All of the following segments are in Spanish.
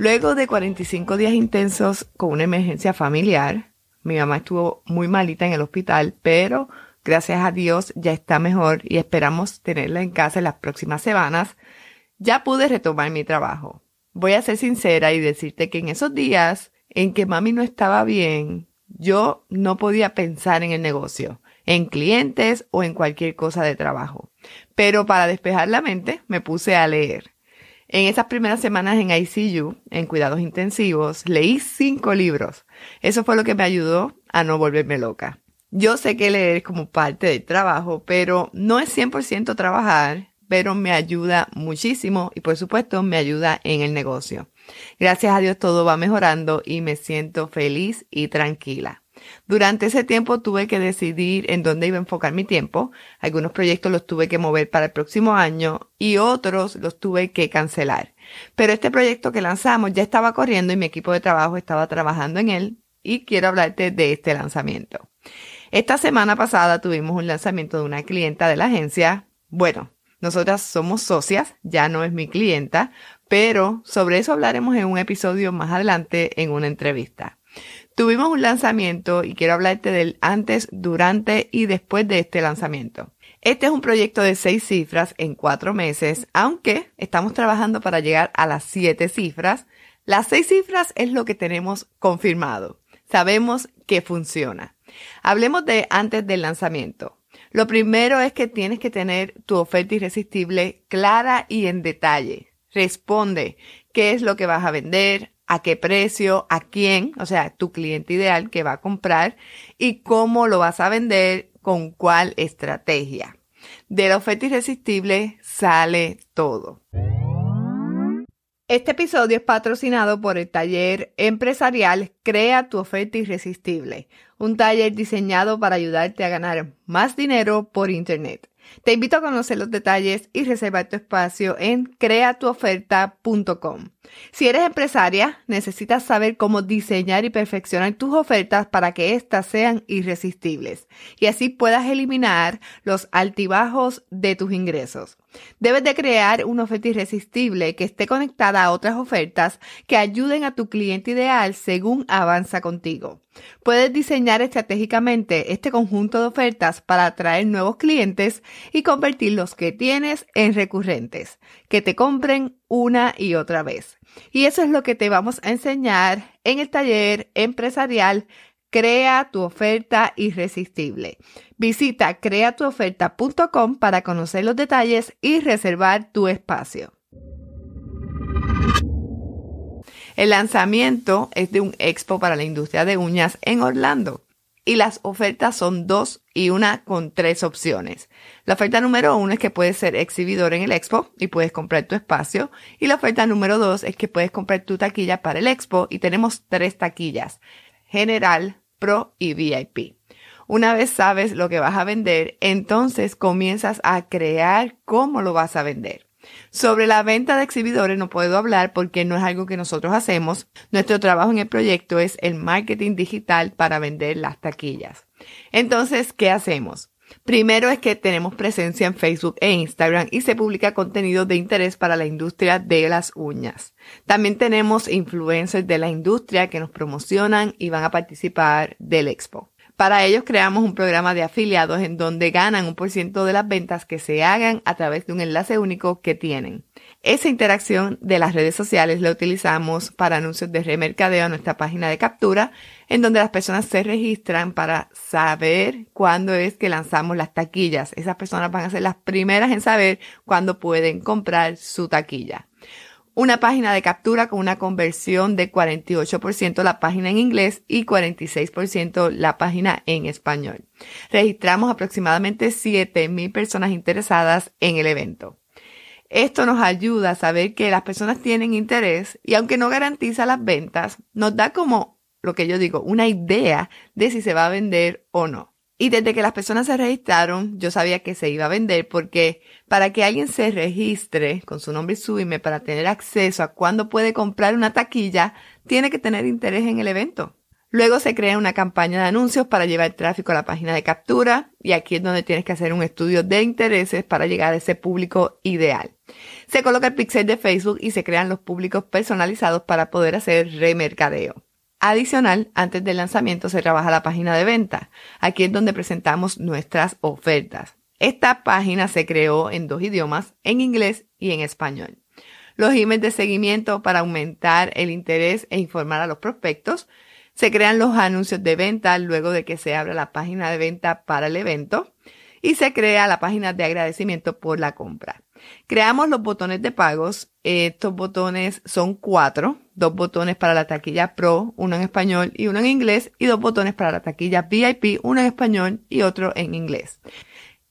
Luego de 45 días intensos con una emergencia familiar, mi mamá estuvo muy malita en el hospital, pero gracias a Dios ya está mejor y esperamos tenerla en casa en las próximas semanas. Ya pude retomar mi trabajo. Voy a ser sincera y decirte que en esos días en que mami no estaba bien, yo no podía pensar en el negocio, en clientes o en cualquier cosa de trabajo. Pero para despejar la mente me puse a leer. En esas primeras semanas en ICU, en cuidados intensivos, leí cinco libros. Eso fue lo que me ayudó a no volverme loca. Yo sé que leer es como parte del trabajo, pero no es 100% trabajar, pero me ayuda muchísimo y por supuesto me ayuda en el negocio. Gracias a Dios todo va mejorando y me siento feliz y tranquila. Durante ese tiempo tuve que decidir en dónde iba a enfocar mi tiempo. Algunos proyectos los tuve que mover para el próximo año y otros los tuve que cancelar. Pero este proyecto que lanzamos ya estaba corriendo y mi equipo de trabajo estaba trabajando en él y quiero hablarte de este lanzamiento. Esta semana pasada tuvimos un lanzamiento de una clienta de la agencia. Bueno, nosotras somos socias, ya no es mi clienta, pero sobre eso hablaremos en un episodio más adelante en una entrevista. Tuvimos un lanzamiento y quiero hablarte del antes, durante y después de este lanzamiento. Este es un proyecto de seis cifras en cuatro meses, aunque estamos trabajando para llegar a las siete cifras. Las seis cifras es lo que tenemos confirmado. Sabemos que funciona. Hablemos de antes del lanzamiento. Lo primero es que tienes que tener tu oferta irresistible clara y en detalle. Responde qué es lo que vas a vender, a qué precio, a quién, o sea, tu cliente ideal que va a comprar y cómo lo vas a vender, con cuál estrategia. De la oferta irresistible sale todo. Este episodio es patrocinado por el taller empresarial Crea tu oferta irresistible, un taller diseñado para ayudarte a ganar más dinero por Internet. Te invito a conocer los detalles y reservar tu espacio en creatuoferta.com. Si eres empresaria, necesitas saber cómo diseñar y perfeccionar tus ofertas para que éstas sean irresistibles y así puedas eliminar los altibajos de tus ingresos. Debes de crear una oferta irresistible que esté conectada a otras ofertas que ayuden a tu cliente ideal según avanza contigo. Puedes diseñar estratégicamente este conjunto de ofertas para atraer nuevos clientes y convertir los que tienes en recurrentes, que te compren una y otra vez. Y eso es lo que te vamos a enseñar en el taller empresarial Crea tu oferta irresistible. Visita creatuoferta.com para conocer los detalles y reservar tu espacio. El lanzamiento es de un expo para la industria de uñas en Orlando y las ofertas son dos y una con tres opciones. La oferta número uno es que puedes ser exhibidor en el expo y puedes comprar tu espacio. Y la oferta número dos es que puedes comprar tu taquilla para el expo y tenemos tres taquillas. General, Pro y VIP. Una vez sabes lo que vas a vender, entonces comienzas a crear cómo lo vas a vender. Sobre la venta de exhibidores no puedo hablar porque no es algo que nosotros hacemos. Nuestro trabajo en el proyecto es el marketing digital para vender las taquillas. Entonces, ¿qué hacemos? Primero es que tenemos presencia en Facebook e Instagram y se publica contenido de interés para la industria de las uñas. También tenemos influencers de la industria que nos promocionan y van a participar del expo. Para ellos creamos un programa de afiliados en donde ganan un por ciento de las ventas que se hagan a través de un enlace único que tienen. Esa interacción de las redes sociales la utilizamos para anuncios de remercadeo en nuestra página de captura, en donde las personas se registran para saber cuándo es que lanzamos las taquillas. Esas personas van a ser las primeras en saber cuándo pueden comprar su taquilla una página de captura con una conversión de 48% la página en inglés y 46% la página en español. Registramos aproximadamente 7.000 personas interesadas en el evento. Esto nos ayuda a saber que las personas tienen interés y aunque no garantiza las ventas, nos da como lo que yo digo, una idea de si se va a vender o no. Y desde que las personas se registraron, yo sabía que se iba a vender porque para que alguien se registre con su nombre y su email para tener acceso a cuándo puede comprar una taquilla, tiene que tener interés en el evento. Luego se crea una campaña de anuncios para llevar tráfico a la página de captura y aquí es donde tienes que hacer un estudio de intereses para llegar a ese público ideal. Se coloca el pixel de Facebook y se crean los públicos personalizados para poder hacer remercadeo. Adicional, antes del lanzamiento se trabaja la página de venta. Aquí es donde presentamos nuestras ofertas. Esta página se creó en dos idiomas, en inglés y en español. Los emails de seguimiento para aumentar el interés e informar a los prospectos. Se crean los anuncios de venta luego de que se abra la página de venta para el evento. Y se crea la página de agradecimiento por la compra. Creamos los botones de pagos. Estos botones son cuatro. Dos botones para la taquilla Pro, uno en español y uno en inglés. Y dos botones para la taquilla VIP, uno en español y otro en inglés.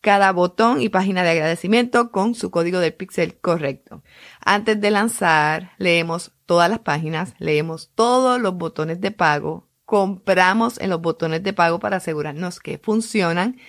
Cada botón y página de agradecimiento con su código de pixel correcto. Antes de lanzar, leemos todas las páginas, leemos todos los botones de pago, compramos en los botones de pago para asegurarnos que funcionan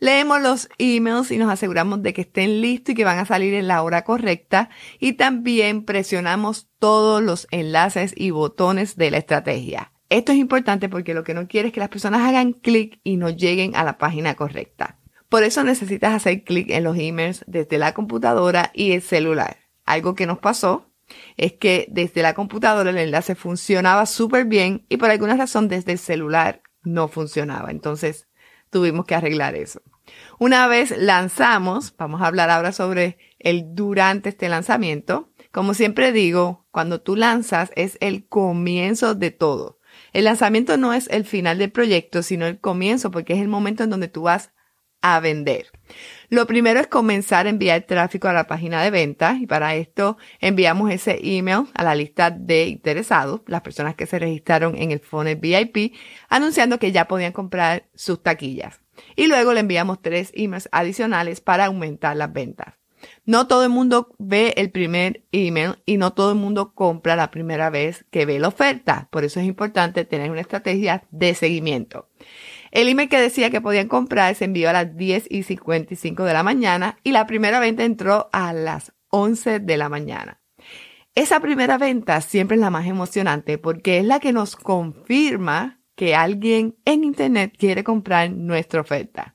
Leemos los emails y nos aseguramos de que estén listos y que van a salir en la hora correcta y también presionamos todos los enlaces y botones de la estrategia. Esto es importante porque lo que no quiere es que las personas hagan clic y no lleguen a la página correcta. Por eso necesitas hacer clic en los emails desde la computadora y el celular. Algo que nos pasó es que desde la computadora el enlace funcionaba súper bien y por alguna razón desde el celular no funcionaba. Entonces tuvimos que arreglar eso. Una vez lanzamos, vamos a hablar ahora sobre el durante este lanzamiento. Como siempre digo, cuando tú lanzas es el comienzo de todo. El lanzamiento no es el final del proyecto, sino el comienzo, porque es el momento en donde tú vas a vender. Lo primero es comenzar a enviar tráfico a la página de venta y para esto enviamos ese email a la lista de interesados, las personas que se registraron en el phone VIP, anunciando que ya podían comprar sus taquillas. Y luego le enviamos tres emails adicionales para aumentar las ventas. No todo el mundo ve el primer email y no todo el mundo compra la primera vez que ve la oferta. Por eso es importante tener una estrategia de seguimiento. El email que decía que podían comprar se envió a las 10 y 55 de la mañana y la primera venta entró a las 11 de la mañana. Esa primera venta siempre es la más emocionante porque es la que nos confirma que alguien en Internet quiere comprar nuestra oferta.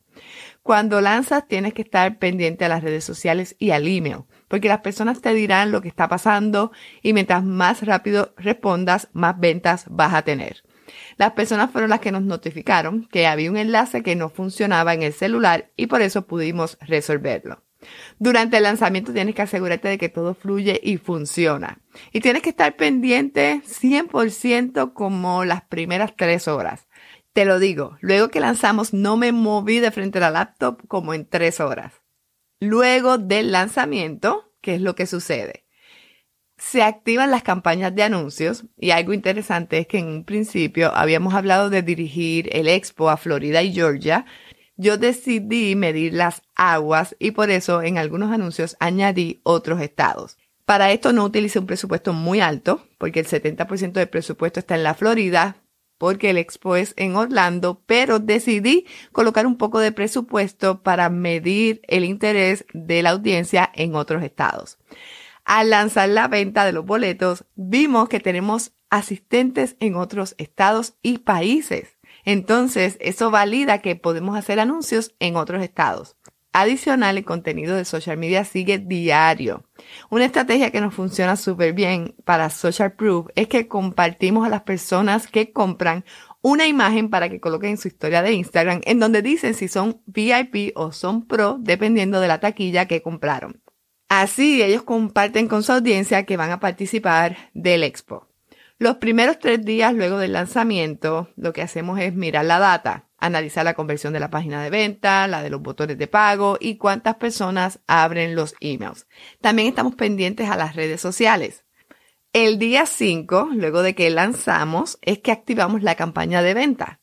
Cuando lanzas tienes que estar pendiente a las redes sociales y al email, porque las personas te dirán lo que está pasando y mientras más rápido respondas, más ventas vas a tener. Las personas fueron las que nos notificaron que había un enlace que no funcionaba en el celular y por eso pudimos resolverlo. Durante el lanzamiento tienes que asegurarte de que todo fluye y funciona. Y tienes que estar pendiente 100% como las primeras tres horas. Te lo digo, luego que lanzamos no me moví de frente a la laptop como en tres horas. Luego del lanzamiento, ¿qué es lo que sucede? Se activan las campañas de anuncios y algo interesante es que en un principio habíamos hablado de dirigir el expo a Florida y Georgia. Yo decidí medir las aguas y por eso en algunos anuncios añadí otros estados. Para esto no utilicé un presupuesto muy alto porque el 70% del presupuesto está en la Florida porque el expo es en Orlando, pero decidí colocar un poco de presupuesto para medir el interés de la audiencia en otros estados. Al lanzar la venta de los boletos, vimos que tenemos asistentes en otros estados y países. Entonces, eso valida que podemos hacer anuncios en otros estados. Adicional, el contenido de social media sigue diario. Una estrategia que nos funciona súper bien para Social Proof es que compartimos a las personas que compran una imagen para que coloquen en su historia de Instagram en donde dicen si son VIP o son Pro dependiendo de la taquilla que compraron. Así ellos comparten con su audiencia que van a participar del expo. Los primeros tres días luego del lanzamiento, lo que hacemos es mirar la data, analizar la conversión de la página de venta, la de los botones de pago y cuántas personas abren los emails. También estamos pendientes a las redes sociales. El día 5, luego de que lanzamos, es que activamos la campaña de venta,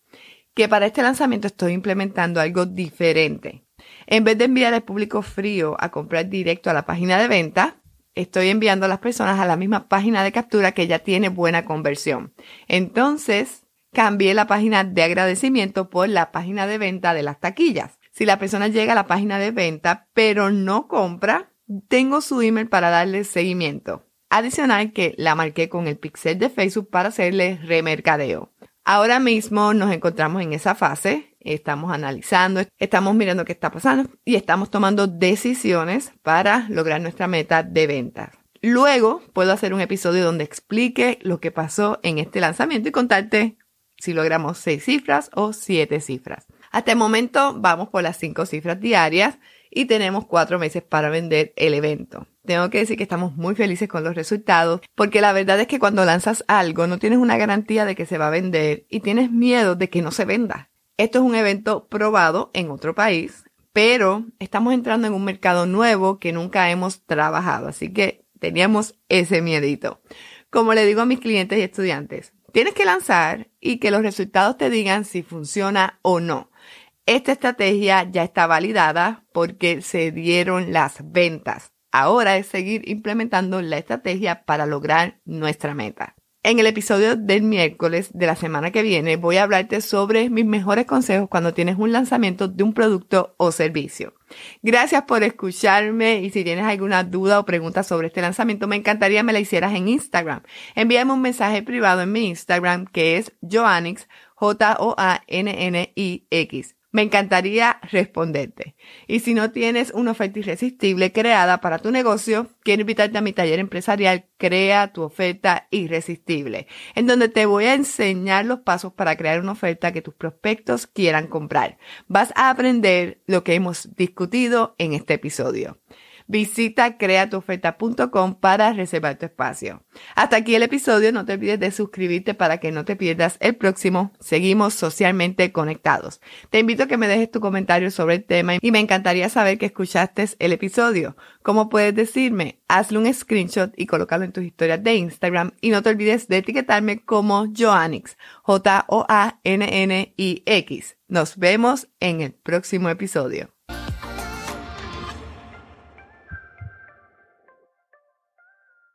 que para este lanzamiento estoy implementando algo diferente. En vez de enviar al público frío a comprar directo a la página de venta, estoy enviando a las personas a la misma página de captura que ya tiene buena conversión. Entonces, cambié la página de agradecimiento por la página de venta de las taquillas. Si la persona llega a la página de venta pero no compra, tengo su email para darle seguimiento. Adicional que la marqué con el pixel de Facebook para hacerle remercadeo. Ahora mismo nos encontramos en esa fase, estamos analizando, estamos mirando qué está pasando y estamos tomando decisiones para lograr nuestra meta de ventas. Luego puedo hacer un episodio donde explique lo que pasó en este lanzamiento y contarte si logramos seis cifras o siete cifras. Hasta el momento vamos por las cinco cifras diarias y tenemos cuatro meses para vender el evento. Tengo que decir que estamos muy felices con los resultados porque la verdad es que cuando lanzas algo no tienes una garantía de que se va a vender y tienes miedo de que no se venda. Esto es un evento probado en otro país, pero estamos entrando en un mercado nuevo que nunca hemos trabajado, así que teníamos ese miedito. Como le digo a mis clientes y estudiantes, tienes que lanzar y que los resultados te digan si funciona o no. Esta estrategia ya está validada porque se dieron las ventas. Ahora es seguir implementando la estrategia para lograr nuestra meta. En el episodio del miércoles de la semana que viene voy a hablarte sobre mis mejores consejos cuando tienes un lanzamiento de un producto o servicio. Gracias por escucharme y si tienes alguna duda o pregunta sobre este lanzamiento me encantaría me la hicieras en Instagram. Envíame un mensaje privado en mi Instagram que es Joannix, J-O-A-N-N-I-X. Me encantaría responderte. Y si no tienes una oferta irresistible creada para tu negocio, quiero invitarte a mi taller empresarial Crea tu oferta irresistible, en donde te voy a enseñar los pasos para crear una oferta que tus prospectos quieran comprar. Vas a aprender lo que hemos discutido en este episodio. Visita creatuoferta.com para reservar tu espacio. Hasta aquí el episodio. No te olvides de suscribirte para que no te pierdas el próximo. Seguimos socialmente conectados. Te invito a que me dejes tu comentario sobre el tema y me encantaría saber que escuchaste el episodio. ¿Cómo puedes decirme? Hazle un screenshot y colócalo en tus historias de Instagram y no te olvides de etiquetarme como Joannix, J-O-A-N-N-I-X. Nos vemos en el próximo episodio.